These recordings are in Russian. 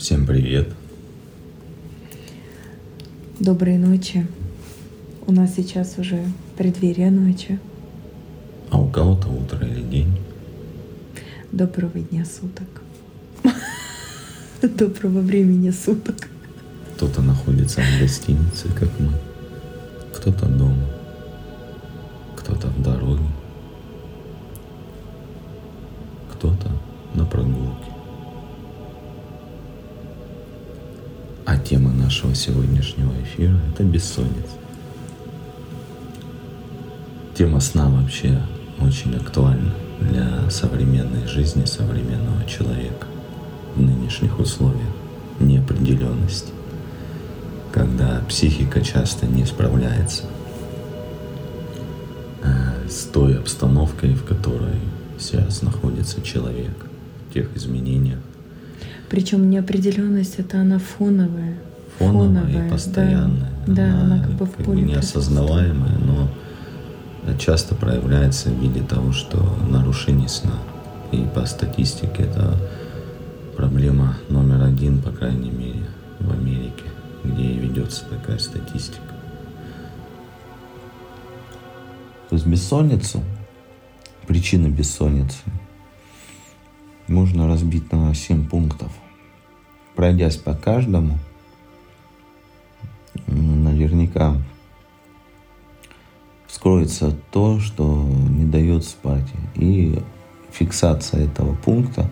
Всем привет. Доброй ночи. У нас сейчас уже преддверие ночи. А у кого-то утро или день. Доброго дня суток. Доброго времени суток. Кто-то находится в гостинице, как мы. Кто-то дома. Кто-то в дороге. Кто-то на прогулке. Тема нашего сегодняшнего эфира – это бессонница. Тема сна вообще очень актуальна для современной жизни современного человека в нынешних условиях неопределенности, когда психика часто не справляется э, с той обстановкой, в которой сейчас находится человек, в тех изменениях, Причем неопределенность это она фоновая. фоновая, и постоянная. Да, да она как бы в как поле неосознаваемая, но часто проявляется в виде того, что нарушение сна. И по статистике это проблема номер один, по крайней мере, в Америке, где ведется такая статистика. То есть бессонницу, причины бессонницы можно разбить на 7 пунктов. Пройдясь по каждому, наверняка вскроется то, что не дает спать. И фиксация этого пункта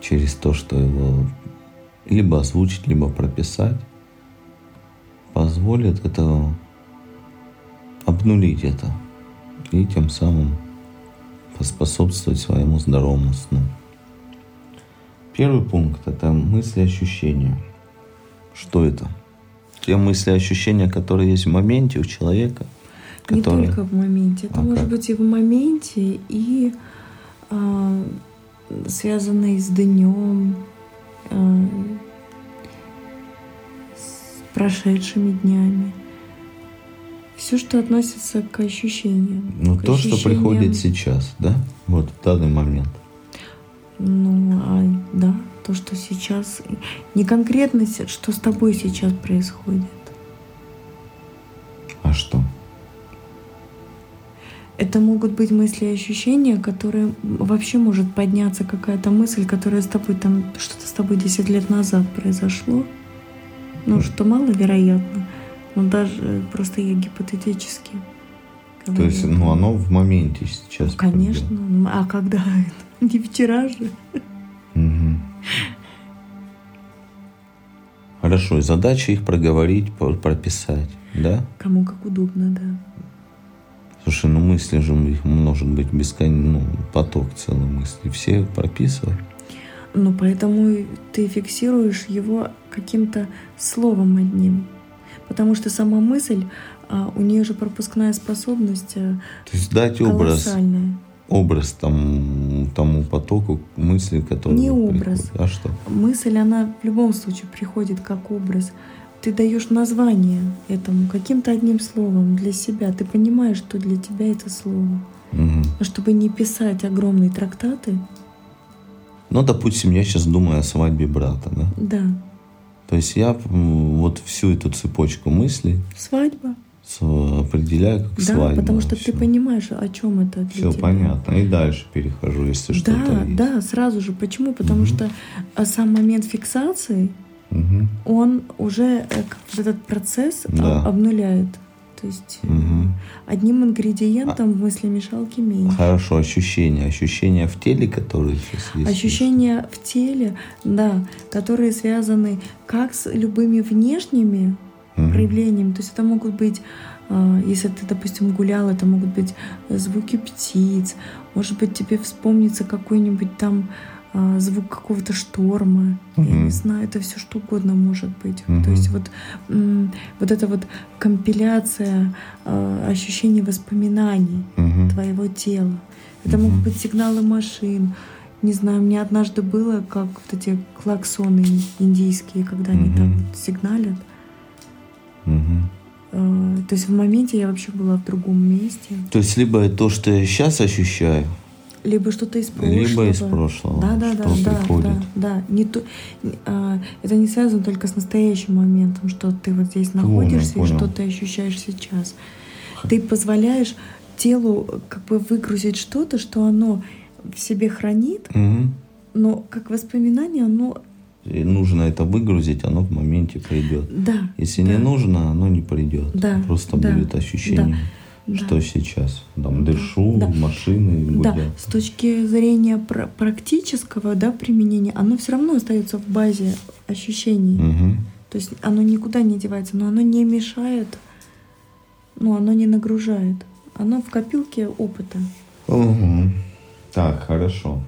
через то, что его либо озвучить, либо прописать, позволит это обнулить это и тем самым поспособствовать своему здоровому сну. Первый пункт – это мысли ощущения. Что это? Те мысли ощущения, которые есть в моменте у человека, Не которые... только в моменте. Это А может как? быть и в моменте, и а, связанные с днем, а, с прошедшими днями. Все, что относится к ощущениям. Ну, к то, что ощущениям- приходит сейчас, да? Вот в данный момент. Ну, а, да, то, что сейчас... Не конкретно, что с тобой сейчас происходит. А что? Это могут быть мысли и ощущения, которые вообще может подняться какая-то мысль, которая с тобой там что-то с тобой 10 лет назад произошло. Ну, что маловероятно. Но даже просто я гипотетически. То есть, ну, оно в моменте сейчас. Ну, Конечно. Ну, А когда? Не вчера же. Хорошо, и задача их проговорить, прописать, да? Кому как удобно, да. Слушай, ну мысли же их может быть бесконечный, ну, поток целый мыслей. Все прописывать. Ну, поэтому ты фиксируешь его каким-то словом одним. Потому что сама мысль, а, у нее же пропускная способность а, То есть дать образ, образ там, тому потоку мыслей, которые Не образ. приходят. А что? Мысль, она в любом случае приходит как образ. Ты даешь название этому каким-то одним словом для себя. Ты понимаешь, что для тебя это слово. Но чтобы не писать огромные трактаты, Ну, допустим, я сейчас думаю о свадьбе брата, да? да, То есть я вот всю эту цепочку мыслей свадьба. определяю как Да, свадьба. потому что Всё. ты понимаешь, о чем это Все тебя. понятно. И дальше перехожу, если что-то Да, есть. да, сразу же. Почему? Потому Мгм. что а, сам момент фиксации, Мгм. он уже э, этот процесс а, Да. обнуляет. То есть Мгм. одним ингредиентом в мыслемешалке меньше. Хорошо, ощущения. Ощущения в теле, которые сейчас есть. Ощущения в теле, да, которые связаны как с любыми внешними Мгм. проявлениями. То есть это могут быть, а, если ты, допустим, гулял, это могут быть звуки птиц, может быть, тебе вспомнится какой-нибудь там а, звук какого-то шторма, я Мгм. не знаю, это все что угодно может быть. Мгм. То есть вот, вот эта вот компиляция а, ощущений воспоминаний Мгм. твоего тела. Это Мгм. могут быть сигналы машин. Не знаю, мне однажды было, как вот эти клаксоны индийские, когда они Мгм. там вот сигналят. Э, То есть в моменте я вообще была в другом месте. То есть либо то, что я сейчас ощущаю, либо что-то из прошлого. Либо из прошлого, Да, да, да, да, приходит. да, да. Не то, а, это не связано только с настоящим моментом, что ты вот здесь Понял, находишься и понял. что ты ощущаешь сейчас. Ты позволяешь телу как бы выгрузить что-то, что оно в себе хранит, Мгм. но как воспоминание оно И нужно это выгрузить, оно в моменте придет. да. Если да, не нужно, оно не придет. Да, Просто да, будет ощущение, да. Что сейчас. Там дышу, Да. машины Да, гудят. с точки зрения пр- практического да, применения, оно все равно остается в базе ощущений. Мгм. То есть оно никуда не девается, но оно не мешает, ну, оно не нагружает. Оно в копилке опыта. Мгм. Так, хорошо.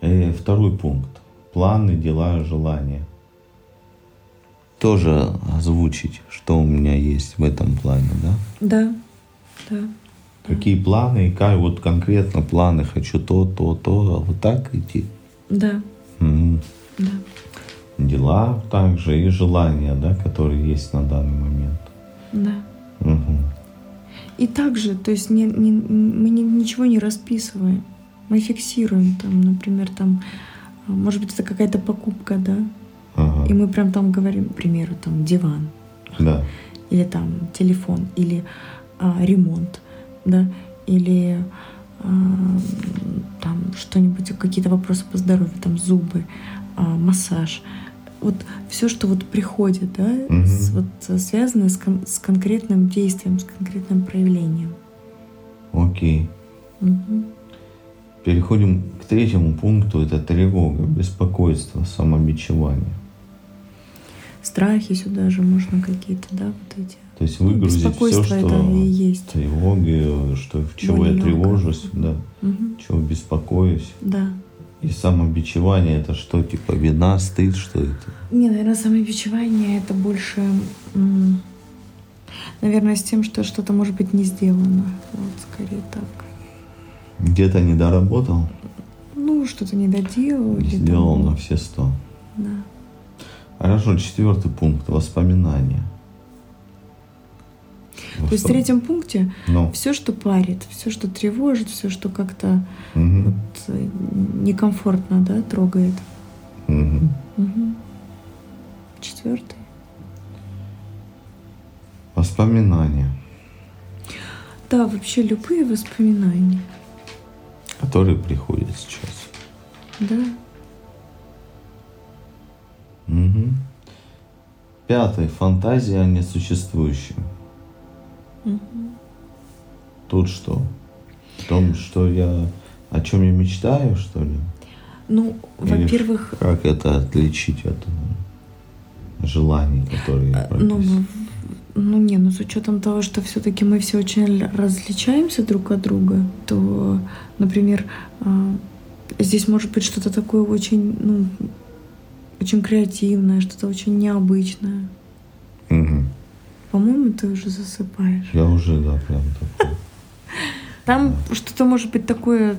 Э, второй пункт. Планы, дела, желания. Тоже озвучить, что у меня есть в этом плане, да? Да, да. Какие планы и как вот конкретно планы хочу то, то, то, а вот так идти. Да, Мгм. да. Дела также и желания, да, которые есть на данный момент. Да. Мгм. И также, то есть не, не- мы ни- ничего не расписываем. Мы фиксируем там, например, там, а, может быть, это какая-то покупка, да. И мы прям там говорим, к примеру, там диван, Да. или там телефон, или а, ремонт, да, или а, там что-нибудь, какие-то вопросы по здоровью, там зубы, а, массаж. Вот все, что вот приходит, да, Мгм. с- вот э, связано с, кон- с конкретным действием, с конкретным проявлением. Окей. Мгм. Переходим к третьему пункту. Это тревога, беспокойство, самобичевание. Страхи сюда же можно какие-то, да, вот эти. То есть выгрузить все, что это и есть. тревоги, что чего я Более тревожусь, легкое. да, Мгм. чего беспокоюсь. Да. И самобичевание это что, типа вина, стыд, что это? Не, наверное, самобичевание это больше, наверное, с тем, что что-то может быть не сделано. Вот, скорее так. Где-то не доработал, Ну, что-то не доделал. сделал на все сто. Хорошо, четвертый пункт. Воспоминания. То есть в третьем пункте Ну, все, что парит, все, что тревожит, все, что как-то мгм, вот, э, некомфортно, да, трогает. мгм. Мгм. Четвертый. Воспоминания, Да, вообще любые воспоминания. которые приходят сейчас. Да. Мгм. Пятый. Фантазия о несуществующем. Мгм. Тут что? В том, что я... О чем я мечтаю, что ли? Ну, во-первых, Как это отличить от э, желаний, которые я Э, Ну, ну не, ну с учетом того, что все-таки мы все очень различаемся друг от друга, то, например, а, здесь может быть что-то такое очень, ну, очень креативное, что-то очень необычное. Мгм. По-моему, ты уже засыпаешь. Я уже, да, прям такой. Там что-то может быть такое,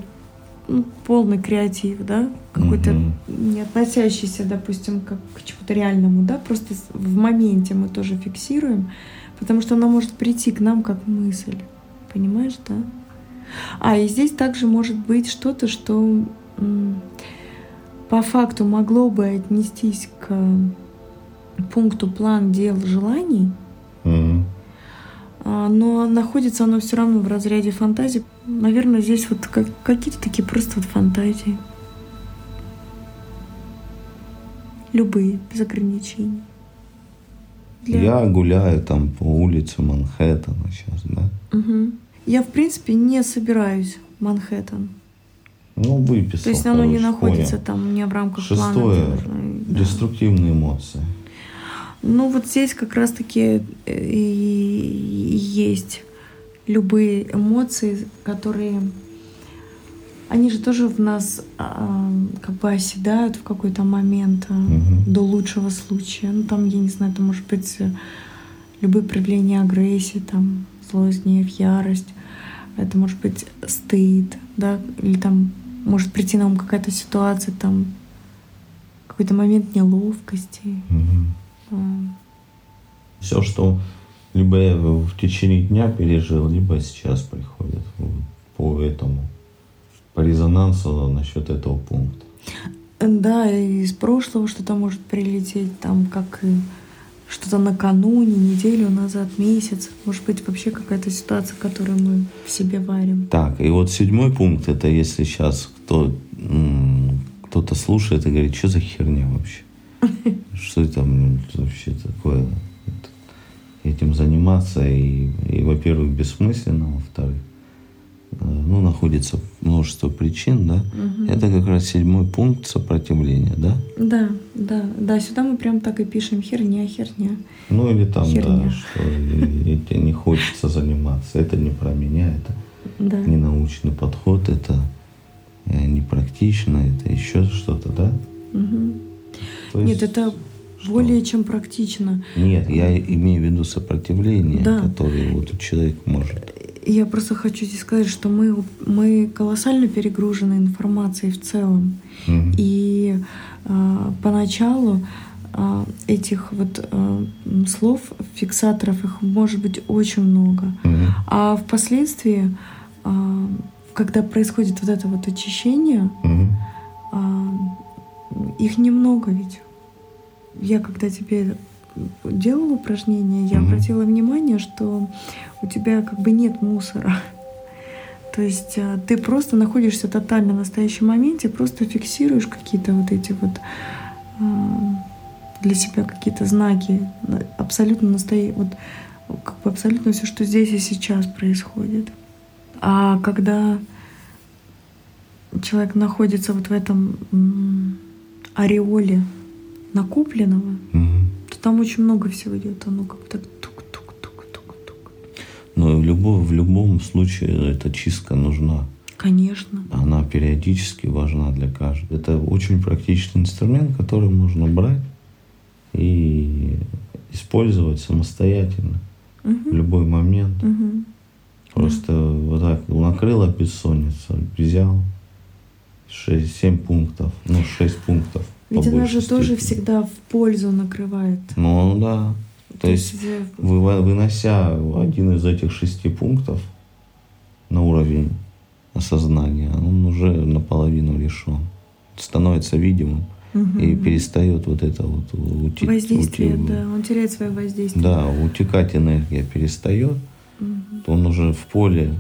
ну, полный креатив, да, какой-то Мгм. не относящийся, допустим, как к чему-то реальному, да, просто в моменте мы тоже фиксируем, потому что она может прийти к нам как мысль, понимаешь, да? А и здесь также может быть что-то, что по факту могло бы отнестись к пункту план дел желаний, а, но находится оно все равно в разряде фантазии. Наверное, здесь вот как- какие-то такие просто вот фантазии. Любые, без ограничений. Для- Я гуляю там по улице Манхэттена сейчас, да? Мгм. Я, в принципе, не собираюсь в Манхэттен. Ну, выписал. То есть оно не находится понял. там не в рамках плана. Шестое. дела, да. Деструктивные эмоции. Ну вот здесь как раз-таки э, и есть любые эмоции, которые они же тоже в нас а, как бы оседают в какой-то момент Мгм. до лучшего случая. Ну там, я не знаю, это может быть э, любые проявления агрессии, там злость, гнев, ярость. Это может быть стыд, да, или там может прийти на ум какая-то ситуация, там какой-то момент неловкости. А, Все, что либо я в течение дня пережил, либо сейчас приходит по этому. по резонансу насчет этого пункта. Да, и из прошлого что-то может прилететь, там, как что-то накануне, неделю назад, месяц. Может быть, вообще какая-то ситуация, которую мы в себе варим. Так, и вот седьмой пункт, это если сейчас кто, кто-то слушает и говорит, что за херня вообще? Что это вообще такое? Этим заниматься и, и во-первых, бессмысленно, во-вторых, Э, ну, находится множество причин, да, угу. это как раз седьмой пункт сопротивления, да? Да, да, да, сюда мы прям так и пишем херня, херня. Ну или там, херня. да, что тебе не хочется заниматься, это не про меня, это да. не научный подход, это э, не практично, это еще что-то, да? Угу. Нет, это что? более чем практично. Нет, я имею в виду сопротивление, да. которое вот человек может. Я просто хочу здесь сказать, что мы, мы колоссально перегружены информацией в целом. Mm-hmm. И э, поначалу э, этих вот э, слов, фиксаторов, их может быть очень много. Mm-hmm. А впоследствии, э, когда происходит вот это вот очищение, mm-hmm. э, их немного ведь. Я когда тебе делала упражнения, я mm-hmm. обратила внимание, что у тебя как бы нет мусора. То есть э, ты просто находишься тотально в настоящем моменте, просто фиксируешь какие-то вот эти вот э, для себя какие-то знаки, абсолютно настоящие, вот как бы абсолютно все, что здесь и сейчас происходит. А когда человек находится вот в этом ореоле накопленного, mm-hmm то там очень много всего идет, оно как так тук-тук-тук-тук-тук. Но в любом, в любом случае эта чистка нужна. Конечно. Она периодически важна для каждого. Это очень практичный инструмент, который можно брать и использовать самостоятельно угу. в любой момент. Угу. Просто вот так накрыла бессонница, взял 6-7 пунктов, ну 6 пунктов ведь она же степени. тоже всегда в пользу накрывает. Ну да. То, То есть, есть вы, вынося один из этих шести пунктов на уровень осознания, он уже наполовину решен. Становится видимым угу. и перестает вот это вот ути, воздействие, ути, да, он теряет свое воздействие. Да, утекать энергия перестает. Он уже в поле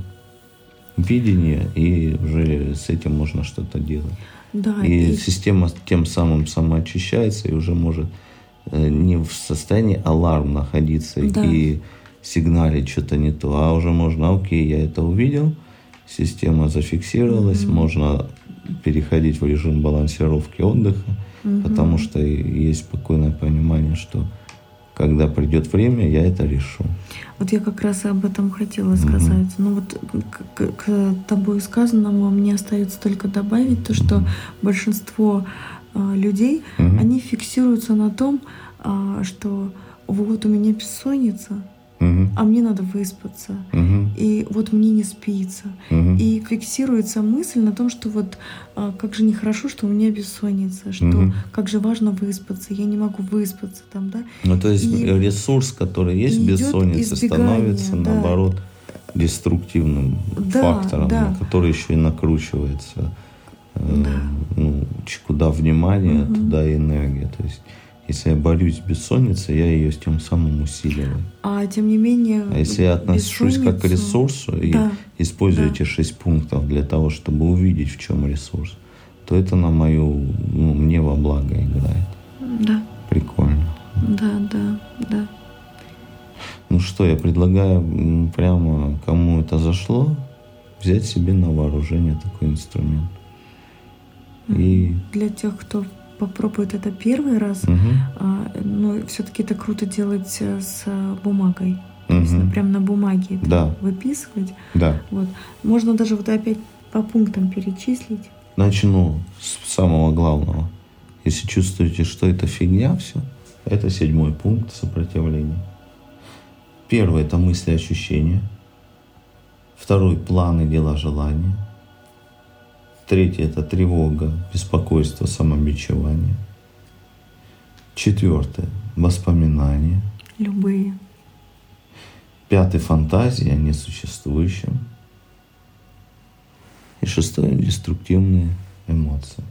видения, и уже с этим можно что-то делать. Да, и, и система тем самым самоочищается и уже может э, не в состоянии аларм находиться да. и сигналить что-то не то, а уже можно, окей, я это увидел, система зафиксировалась, угу. можно переходить в режим балансировки отдыха, угу. потому что есть спокойное понимание, что когда придет время, я это решу. Вот я как раз об этом хотела сказать. Mm-hmm. Ну вот к, к тобой сказанному мне остается только добавить то, что mm-hmm. большинство э, людей, mm-hmm. они фиксируются на том, э, что вот у меня бессонница, угу. а мне надо выспаться, угу. и вот мне не спится. Угу. И фиксируется мысль на том, что вот а, как же нехорошо, что у меня бессонница, что угу. как же важно выспаться, я не могу выспаться там, да. Ну то есть и, ресурс, который есть бессонница, становится да. наоборот деструктивным да, фактором, да. который еще и накручивается. Э, да. ну, куда внимание, угу. туда и энергия. То есть если я борюсь с бессонницей, я ее тем самым усиливаю. А тем не менее... А если я отношусь как к ресурсу и да, использую да. эти шесть пунктов для того, чтобы увидеть, в чем ресурс, то это на мою, ну, мне во благо играет. Да. Прикольно. Да, да, да. Ну что, я предлагаю прямо, кому это зашло, взять себе на вооружение такой инструмент. И... Для тех, кто попробует это первый раз, угу. а, но все-таки это круто делать э, с бумагой. Угу. То есть прям на бумаге это да. выписывать. Да. Вот. Можно даже вот опять по пунктам перечислить. Начну с самого главного. Если чувствуете, что это фигня все, это седьмой пункт сопротивления. Первый – это мысли, ощущения. Второй – планы, дела, желания. Третье – это тревога, беспокойство, самобичевание. Четвертое – воспоминания. Любые. Пятый – фантазия о несуществующем. И шестое – деструктивные эмоции.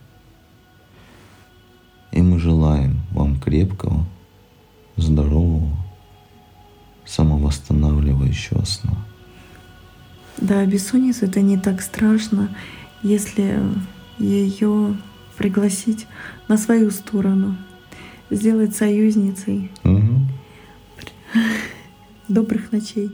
И мы желаем вам крепкого, здорового, самовосстанавливающего сна. Да, бессонница это не так страшно, если ее пригласить на свою сторону, сделать союзницей. Угу. Добрых ночей.